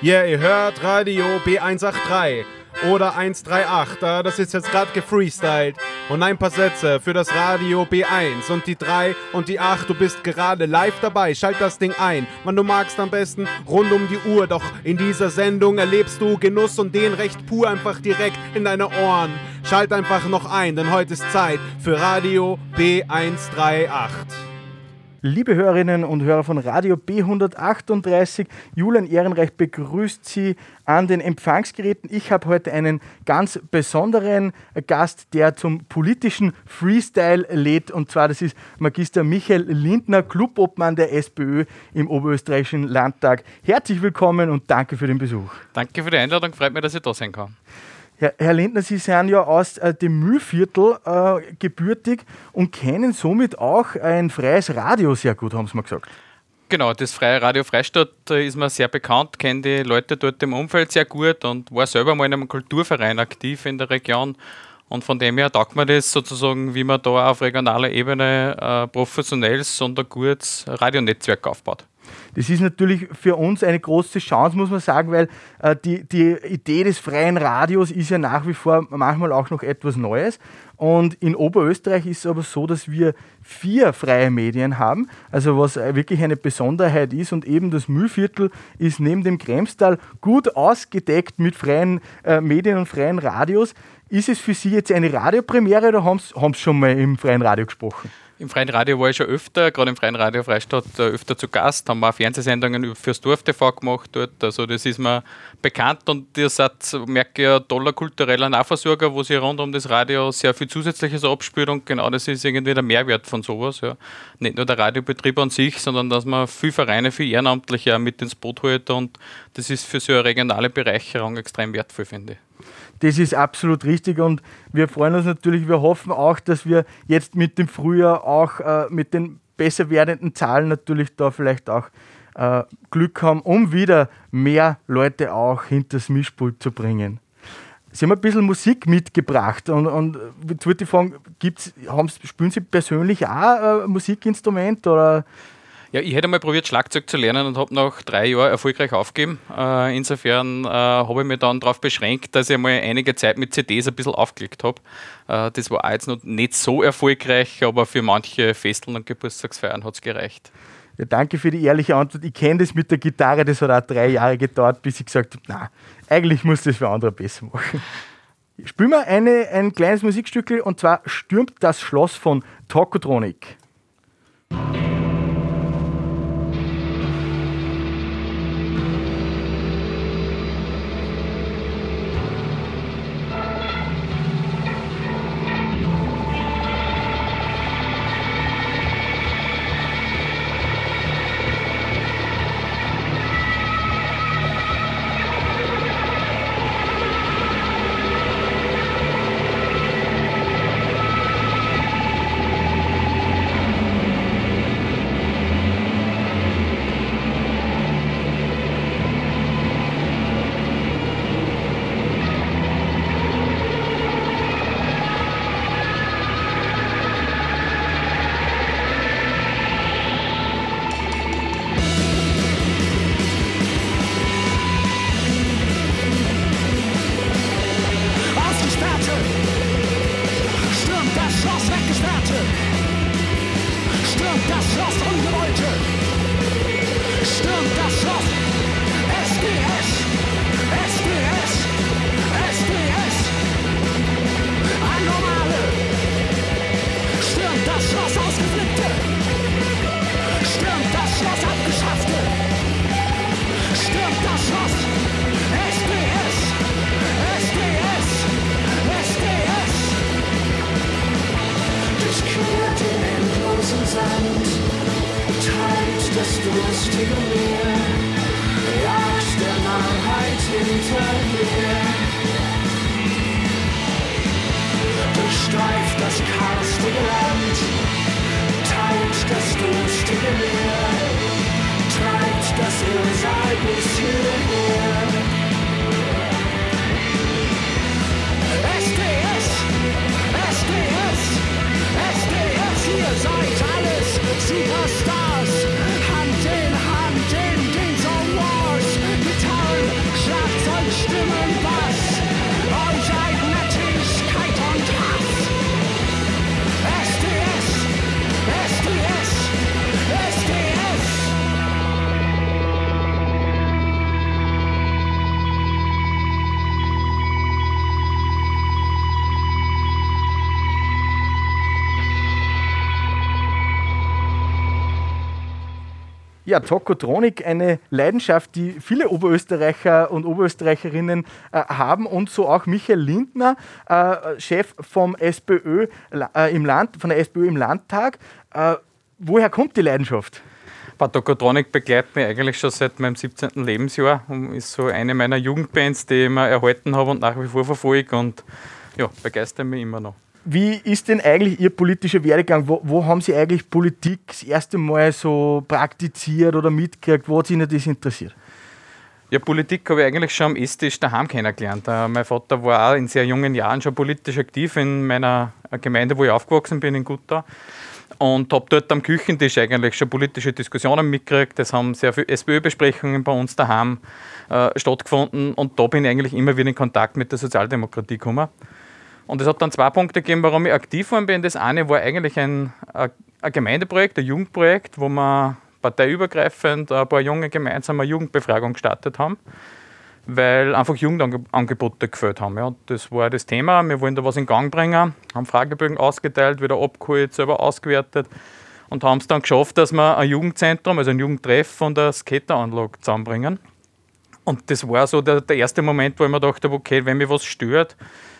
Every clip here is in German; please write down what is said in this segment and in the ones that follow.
Yeah, ihr hört Radio B183 oder 138. äh, Das ist jetzt gerade gefreestylt. Und ein paar Sätze für das Radio B1 und die 3 und die 8. Du bist gerade live dabei. Schalt das Ding ein, wann du magst am besten rund um die Uhr. Doch in dieser Sendung erlebst du Genuss und den recht pur einfach direkt in deine Ohren. Schalt einfach noch ein, denn heute ist Zeit für Radio B138. Liebe Hörerinnen und Hörer von Radio B138, Julian Ehrenreich begrüßt Sie an den Empfangsgeräten. Ich habe heute einen ganz besonderen Gast, der zum politischen Freestyle lädt. Und zwar, das ist Magister Michael Lindner, Clubobmann der SPÖ im Oberösterreichischen Landtag. Herzlich willkommen und danke für den Besuch. Danke für die Einladung, freut mich, dass ich da sein kann. Herr, Herr Lindner, Sie sind ja aus äh, dem Mühlviertel äh, gebürtig und kennen somit auch ein freies Radio sehr gut, haben Sie mir gesagt. Genau, das Freie Radio Freistadt ist mir sehr bekannt, kenne die Leute dort im Umfeld sehr gut und war selber mal in einem Kulturverein aktiv in der Region. Und von dem her taugt mir das sozusagen, wie man da auf regionaler Ebene äh, professionelles gutes Radionetzwerk aufbaut. Das ist natürlich für uns eine große Chance, muss man sagen, weil äh, die, die Idee des freien Radios ist ja nach wie vor manchmal auch noch etwas Neues. Und in Oberösterreich ist es aber so, dass wir vier freie Medien haben, also was wirklich eine Besonderheit ist. Und eben das Mühlviertel ist neben dem Kremstal gut ausgedeckt mit freien äh, Medien und freien Radios. Ist es für Sie jetzt eine Radiopremiere oder haben Sie schon mal im freien Radio gesprochen? Im Freien Radio war ich schon öfter, gerade im Freien Radio Freistadt äh, öfter zu Gast, haben wir auch Fernsehsendungen fürs Dorf TV gemacht dort. Also das ist mir bekannt und ihr seid, merke ich, ein toller kultureller Nahversorger, wo sich rund um das Radio sehr viel Zusätzliches abspielt und genau das ist irgendwie der Mehrwert von sowas. Ja. Nicht nur der Radiobetrieb an sich, sondern dass man viele Vereine, viele Ehrenamtliche mit ins Boot holt und das ist für so eine regionale Bereicherung extrem wertvoll, finde ich. Das ist absolut richtig und wir freuen uns natürlich, wir hoffen auch, dass wir jetzt mit dem Frühjahr auch äh, mit den besser werdenden Zahlen natürlich da vielleicht auch äh, Glück haben, um wieder mehr Leute auch hinter das Mischpult zu bringen. Sie haben ein bisschen Musik mitgebracht und, und jetzt würde ich fragen, gibt's, haben, spielen Sie persönlich auch ein Musikinstrument oder ja, ich hätte mal probiert, Schlagzeug zu lernen und habe nach drei Jahren erfolgreich aufgegeben. Äh, insofern äh, habe ich mich dann darauf beschränkt, dass ich mal einige Zeit mit CDs ein bisschen aufgelegt habe. Äh, das war auch jetzt noch nicht so erfolgreich, aber für manche Festeln und Geburtstagsfeiern hat es gereicht. Ja, danke für die ehrliche Antwort. Ich kenne das mit der Gitarre, das hat auch drei Jahre gedauert, bis ich gesagt habe, na, eigentlich muss das für andere besser machen. Spielen wir eine, ein kleines Musikstück und zwar Stürmt das Schloss von Tokotronic. Das Schloss Ungewollte, stürmt das Schloss bis hierher. Ja, Tokotronik, eine Leidenschaft, die viele Oberösterreicher und Oberösterreicherinnen äh, haben und so auch Michael Lindner, äh, Chef vom SPÖ äh, im Land, von der SPÖ im Landtag. Äh, woher kommt die Leidenschaft? Patokotronik begleitet mich eigentlich schon seit meinem 17. Lebensjahr und ist so eine meiner Jugendbands, die ich immer erhalten habe und nach wie vor verfolge und ja, begeistert mich immer noch. Wie ist denn eigentlich Ihr politischer Werdegang? Wo, wo haben Sie eigentlich Politik das erste Mal so praktiziert oder mitgekriegt? Wo hat Ihnen das interessiert? Ja, Politik habe ich eigentlich schon am Esstisch daheim kennengelernt. Äh, mein Vater war auch in sehr jungen Jahren schon politisch aktiv in meiner Gemeinde, wo ich aufgewachsen bin, in Gutau. Und habe dort am Küchentisch eigentlich schon politische Diskussionen mitgekriegt. Es haben sehr viele SPÖ-Besprechungen bei uns daheim äh, stattgefunden. Und da bin ich eigentlich immer wieder in Kontakt mit der Sozialdemokratie gekommen. Und es hat dann zwei Punkte gegeben, warum ich aktiv geworden bin. Das eine war eigentlich ein, ein Gemeindeprojekt, ein Jugendprojekt, wo wir parteiübergreifend ein paar Junge gemeinsam eine Jugendbefragung gestartet haben, weil einfach Jugendangebote gefällt haben. Ja. Das war das Thema. Wir wollen da was in Gang bringen, haben Fragebögen ausgeteilt, wieder abgeholt, selber ausgewertet und haben es dann geschafft, dass wir ein Jugendzentrum, also ein Jugendtreff und eine Skateranlage zusammenbringen. Und das war so der, der erste Moment, wo ich mir dachte, okay, wenn mich was stört,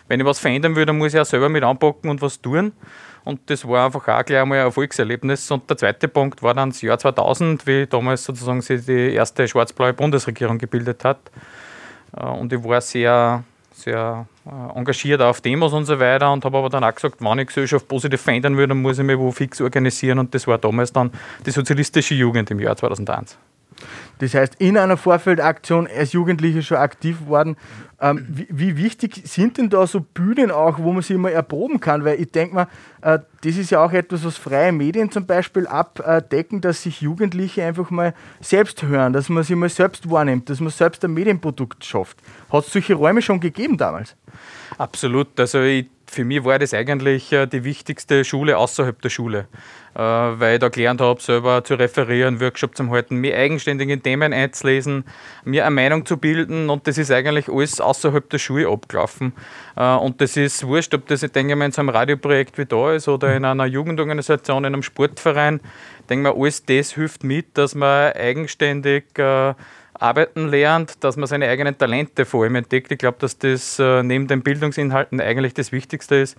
wenn ich was verändern will, dann muss ich auch selber mit anpacken und was tun. Und das war einfach auch gleich einmal ein Erfolgserlebnis. Und der zweite Punkt war dann das Jahr 2000, wie damals sozusagen sich die erste schwarz-blaue Bundesregierung gebildet hat. Äh, und ich war sehr, sehr äh, engagiert auf Demos und so weiter und habe aber dann auch gesagt, wenn ich Gesellschaft positiv verändern will, dann muss ich mich wo fix organisieren. Und das war damals dann die sozialistische Jugend im Jahr 2001. Das heißt, in einer Vorfeldaktion als Jugendliche schon aktiv worden. Ähm, wie, wie, wichtig sind denn da so Bühnen auch, wo man sich mal erproben kann? Weil ich denke mal, äh, das ist ja auch etwas, was freie Medien zum Beispiel abdecken, dass sich Jugendliche einfach mal selbst hören, dass man sich mal selbst wahrnimmt, dass man selbst ein Medienprodukt schafft. Hat es solche Räume schon gegeben damals? Absolut. Also ich, für mich war das eigentlich äh, die wichtigste Schule außerhalb der Schule. Äh, weil ich da gelernt habe, selber zu referieren, Workshop zu halten, mir eigenständig in Themen einzulesen, mir eine Meinung zu bilden und das ist eigentlich alles außerhalb der Schule abgelaufen. Äh, und das ist wurscht, ob das, ich denke mal, in so einem Radioprojekt wie da ist oder in einer Jugendorganisation, in einem Sportverein. Ich denke mal, alles das hilft mit, dass man eigenständig arbeiten lernt, dass man seine eigenen Talente vor allem entdeckt. Ich glaube, dass das neben den Bildungsinhalten eigentlich das Wichtigste ist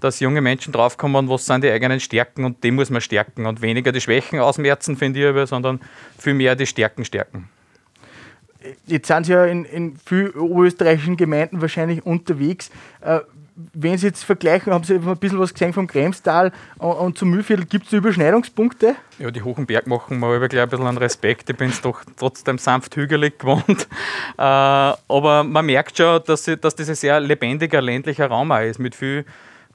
dass junge Menschen draufkommen, was sind die eigenen Stärken und die muss man stärken und weniger die Schwächen ausmerzen, finde ich, aber, sondern vielmehr die Stärken stärken. Jetzt sind Sie ja in, in vielen österreichischen Gemeinden wahrscheinlich unterwegs. Äh, wenn Sie jetzt vergleichen, haben Sie ein bisschen was gesehen vom Kremstal und, zum Mühlviertel, gibt es Überschneidungspunkte? Ja, die Hochenberg machen mir aber gleich ein bisschen an Respekt. Ich bin es doch trotzdem sanft hügelig gewohnt. Äh, aber man merkt schon, dass, dass das ein sehr lebendiger ländlicher Raum ist, mit viel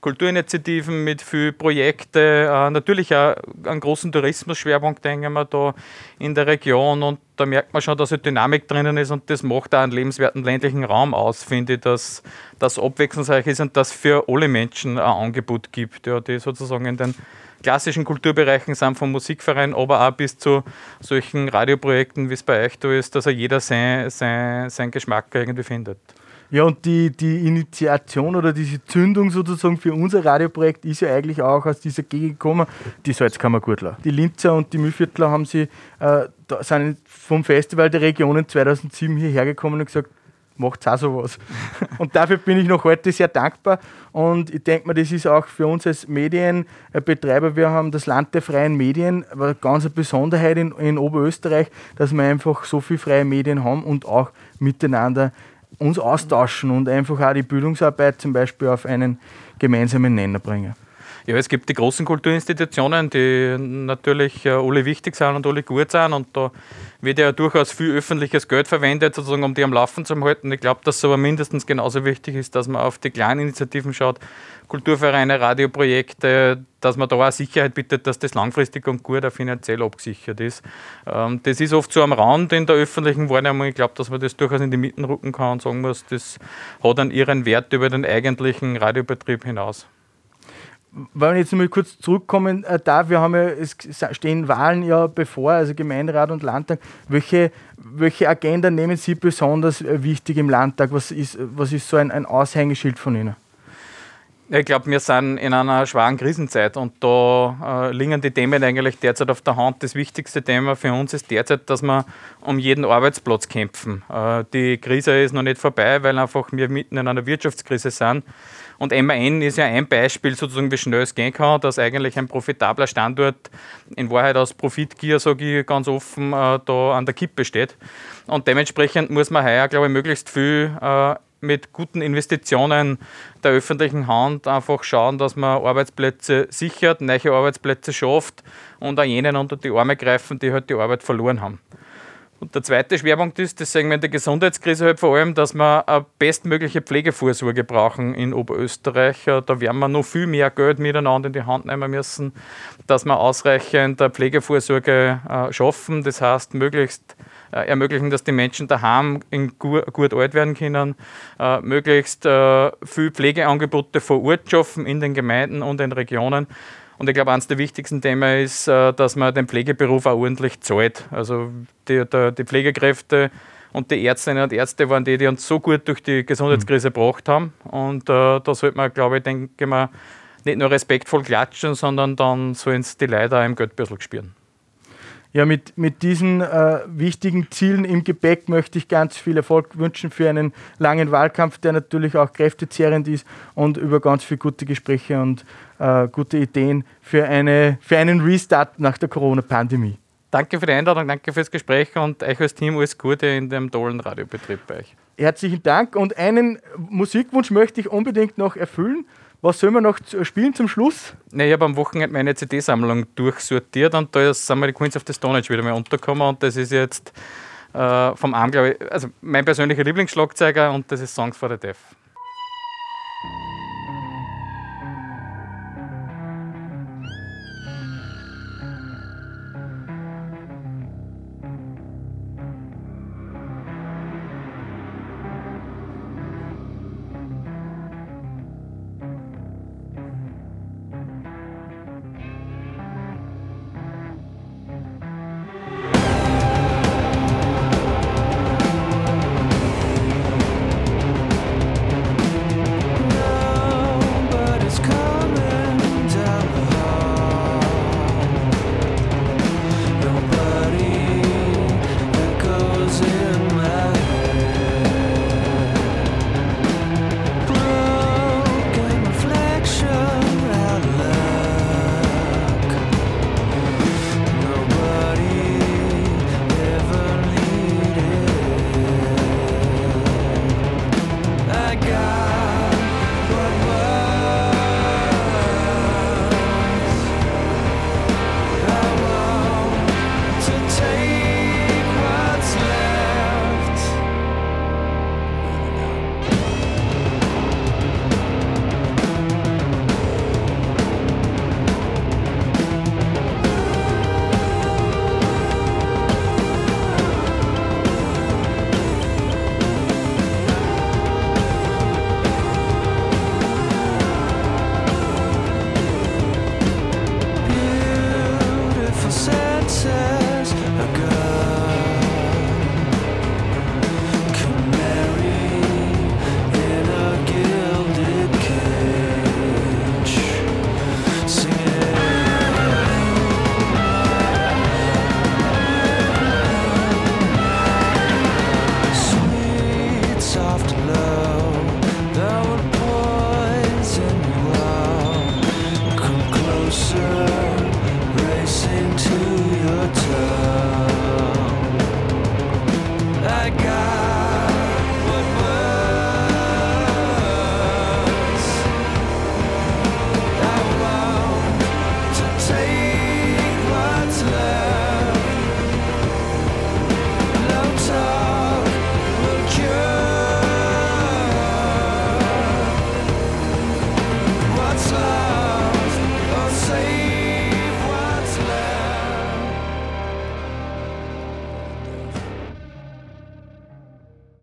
Kulturinitiativen, mit vielen Projekten, äh, natürlich auch einen großen Tourismusschwerpunkt, denken wir da in der Region und da merkt man schon, dass eine Dynamik drinnen ist und das macht auch einen lebenswerten ländlichen Raum aus, finde ich, dass das abwechslungsreich ist und das für alle Menschen ein Angebot gibt, ja, die sozusagen in den klassischen Kulturbereichen sind, vom Musikverein, aber auch bis zu solchen Radioprojekten, wie es bei euch da ist, dass jeder sein, sein, sein Geschmack irgendwie findet. Ja, und die, die Initiation oder diese Zündung sozusagen für unser Radioprojekt ist ja eigentlich auch aus dieser Gegend gekommen, die Salzkammergurtler. Die Linzer und die Mühlviertler haben sie, äh, sind vom Festival der Regionen 2007 hierher gekommen und gesagt, macht auch sowas. und dafür bin ich noch heute sehr dankbar. Und ich denke mal, das ist auch für uns als Medienbetreiber, wir haben das Land der freien Medien, eine ganz Besonderheit in, in Oberösterreich, dass wir einfach so viele freie Medien haben und auch miteinander uns austauschen und einfach auch die Bildungsarbeit zum Beispiel auf einen gemeinsamen Nenner bringen. Ja, es gibt die großen Kulturinstitutionen, die natürlich äh, alle wichtig sind und alle gut sind. Und da wird ja durchaus viel öffentliches Geld verwendet, sozusagen, um die am Laufen zu halten. Ich glaube, dass es aber mindestens genauso wichtig ist, dass man auf die kleinen Initiativen schaut, Kulturvereine, Radioprojekte, dass man da auch Sicherheit bittet, dass das langfristig und gut auch finanziell abgesichert ist. Ähm, das ist oft so am Rand in der öffentlichen Wahrnehmung. Ich glaube, dass man das durchaus in die Mitten rücken kann und sagen muss, das hat dann ihren Wert über den eigentlichen Radiobetrieb hinaus wenn wir jetzt mal kurz zurückkommen äh, da, wir haben ja, es stehen Wahlen ja bevor, also Gemeinderat und Landtag. Welche, welche Agenda nehmen Sie besonders äh, wichtig im Landtag? Was ist, was ist so ein, ein Aushängeschild von Ihnen? Ich glaube, wir sind in einer schweren Krisenzeit und da äh, liegen die Themen eigentlich derzeit auf der Hand. Das wichtigste Thema für uns ist derzeit, dass wir um jeden Arbeitsplatz kämpfen. Äh, die Krise ist noch nicht vorbei, weil einfach wir mitten in einer Wirtschaftskrise sind. Und MAN ist ja ein Beispiel, sozusagen, wie schnell es gehen kann, dass eigentlich ein profitabler Standort in Wahrheit aus Profitgier, sage ich ganz offen, äh, da an der Kippe steht. Und dementsprechend muss man heuer, glaube ich, möglichst viel äh, mit guten Investitionen der öffentlichen Hand einfach schauen, dass man Arbeitsplätze sichert, neue Arbeitsplätze schafft und auch jenen unter die Arme greifen, die halt die Arbeit verloren haben. Und der zweite Schwerpunkt ist, das sehen wir in der Gesundheitskrise halt vor allem, dass wir eine bestmögliche Pflegevorsorge brauchen in Oberösterreich. Da werden wir noch viel mehr Geld miteinander in die Hand nehmen müssen, dass wir ausreichend Pflegevorsorge äh, schaffen. Das heißt, möglichst äh, ermöglichen, dass die Menschen daheim in gut, alt werden können, äh, möglichst äh, viel Pflegeangebote vor Ort schaffen in den Gemeinden und in Regionen. Und ich glaube, eines der wichtigsten Themen ist, äh, dass man den Pflegeberuf auch ordentlich zahlt. Also die, die, Pflegekräfte und die Ärztinnen und Ärzte waren die, die uns so gut durch die Gesundheitskrise mhm. gebracht haben. Und äh, da sollte man, glaube ich, denke mal, nicht nur respektvoll klatschen, sondern dann sollen es die Leute auch im Geldbürsel spüren. Ja, mit, mit diesen äh, wichtigen Zielen im Gepäck möchte ich ganz viel Erfolg wünschen für einen langen Wahlkampf, der natürlich auch kräftezehrend ist und über ganz viele gute Gespräche und äh, gute Ideen für, eine, für einen Restart nach der Corona-Pandemie. Danke für die Einladung, danke fürs Gespräch und euch als Team alles Gute in dem tollen Radiobetrieb bei euch. Herzlichen Dank und einen Musikwunsch möchte ich unbedingt noch erfüllen. Was sollen wir noch spielen zum Schluss? Nee, ich habe am Wochenende meine CD-Sammlung durchsortiert und da sind wir die Queens of the Stone Age wieder mal untergekommen und das ist jetzt äh, vom Arm, glaube ich, also mein persönlicher Lieblingsschlagzeuger und das ist Songs for the Deaf.